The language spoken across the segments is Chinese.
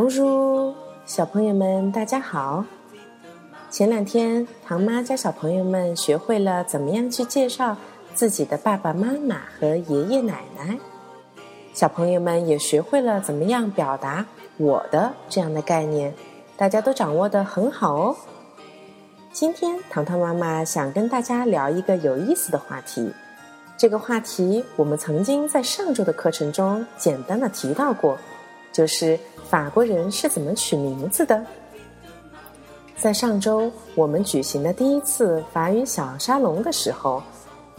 Bonjour，小朋友们，大家好。前两天，唐妈教小朋友们学会了怎么样去介绍自己的爸爸妈妈和爷爷奶奶。小朋友们也学会了怎么样表达“我的”这样的概念，大家都掌握的很好哦。今天，糖糖妈妈想跟大家聊一个有意思的话题。这个话题我们曾经在上周的课程中简单的提到过，就是法国人是怎么取名字的。在上周我们举行的第一次法语小沙龙的时候，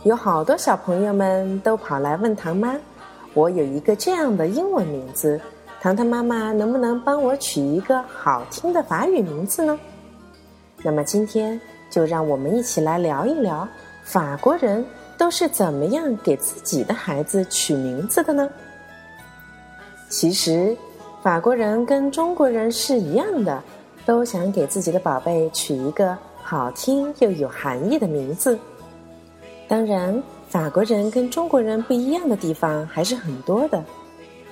有好多小朋友们都跑来问唐妈：“我有一个这样的英文名字，糖糖妈妈能不能帮我取一个好听的法语名字呢？”那么今天就让我们一起来聊一聊法国人。都是怎么样给自己的孩子取名字的呢？其实，法国人跟中国人是一样的，都想给自己的宝贝取一个好听又有含义的名字。当然，法国人跟中国人不一样的地方还是很多的。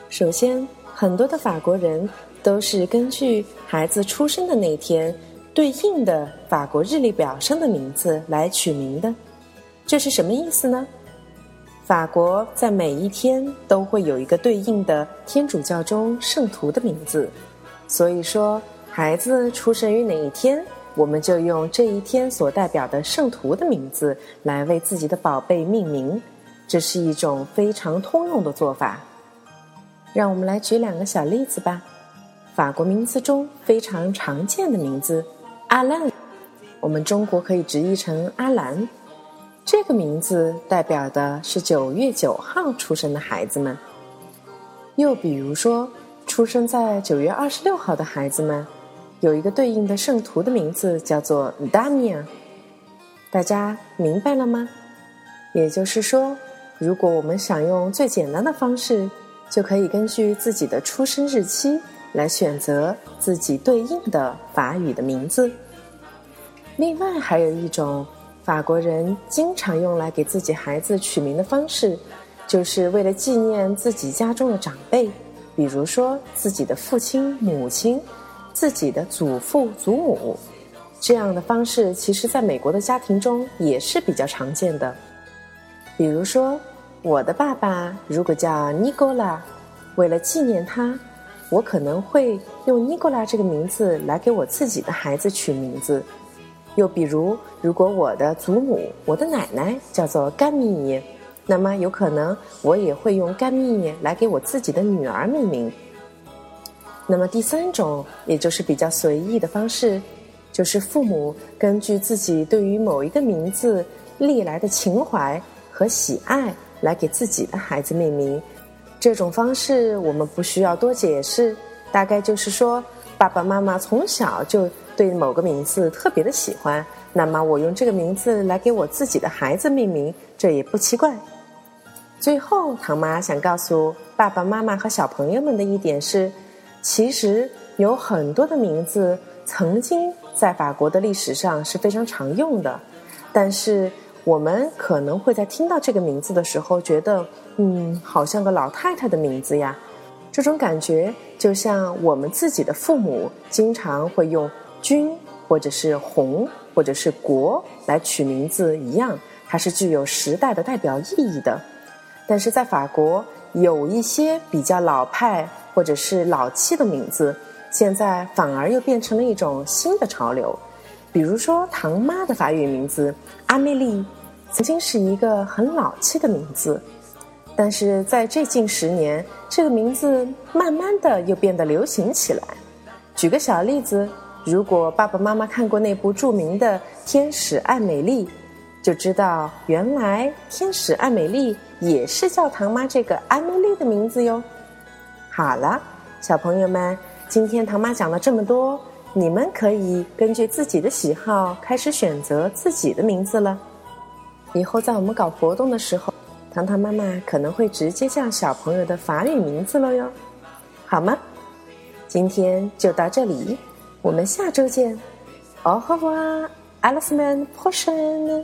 首先，很多的法国人都是根据孩子出生的那天对应的法国日历表上的名字来取名的。这是什么意思呢？法国在每一天都会有一个对应的天主教中圣徒的名字，所以说孩子出生于哪一天，我们就用这一天所代表的圣徒的名字来为自己的宝贝命名，这是一种非常通用的做法。让我们来举两个小例子吧。法国名字中非常常见的名字阿兰，我们中国可以直译成阿兰。这个名字代表的是九月九号出生的孩子们。又比如说，出生在九月二十六号的孩子们，有一个对应的圣徒的名字叫做 Damia。大家明白了吗？也就是说，如果我们想用最简单的方式，就可以根据自己的出生日期来选择自己对应的法语的名字。另外，还有一种。法国人经常用来给自己孩子取名的方式，就是为了纪念自己家中的长辈，比如说自己的父亲、母亲、自己的祖父、祖母。这样的方式，其实在美国的家庭中也是比较常见的。比如说，我的爸爸如果叫尼古拉，为了纪念他，我可能会用尼古拉这个名字来给我自己的孩子取名字。又比如，如果我的祖母、我的奶奶叫做甘米，那么有可能我也会用甘米来给我自己的女儿命名。那么第三种，也就是比较随意的方式，就是父母根据自己对于某一个名字历来的情怀和喜爱来给自己的孩子命名。这种方式我们不需要多解释，大概就是说，爸爸妈妈从小就。对某个名字特别的喜欢，那么我用这个名字来给我自己的孩子命名，这也不奇怪。最后，唐妈想告诉爸爸妈妈和小朋友们的一点是，其实有很多的名字曾经在法国的历史上是非常常用的，但是我们可能会在听到这个名字的时候觉得，嗯，好像个老太太的名字呀。这种感觉就像我们自己的父母经常会用。君，或者是红，或者是国来取名字一样，它是具有时代的代表意义的。但是在法国，有一些比较老派或者是老气的名字，现在反而又变成了一种新的潮流。比如说，唐妈的法语名字阿梅丽，曾经是一个很老气的名字，但是在这近十年，这个名字慢慢的又变得流行起来。举个小例子。如果爸爸妈妈看过那部著名的《天使爱美丽》，就知道原来天使爱美丽也是叫唐妈这个艾美丽的名字哟。好了，小朋友们，今天唐妈讲了这么多，你们可以根据自己的喜好开始选择自己的名字了。以后在我们搞活动的时候，糖糖妈妈可能会直接叫小朋友的法语名字了哟，好吗？今天就到这里。我们下周见，Au revoir, à la semaine prochaine.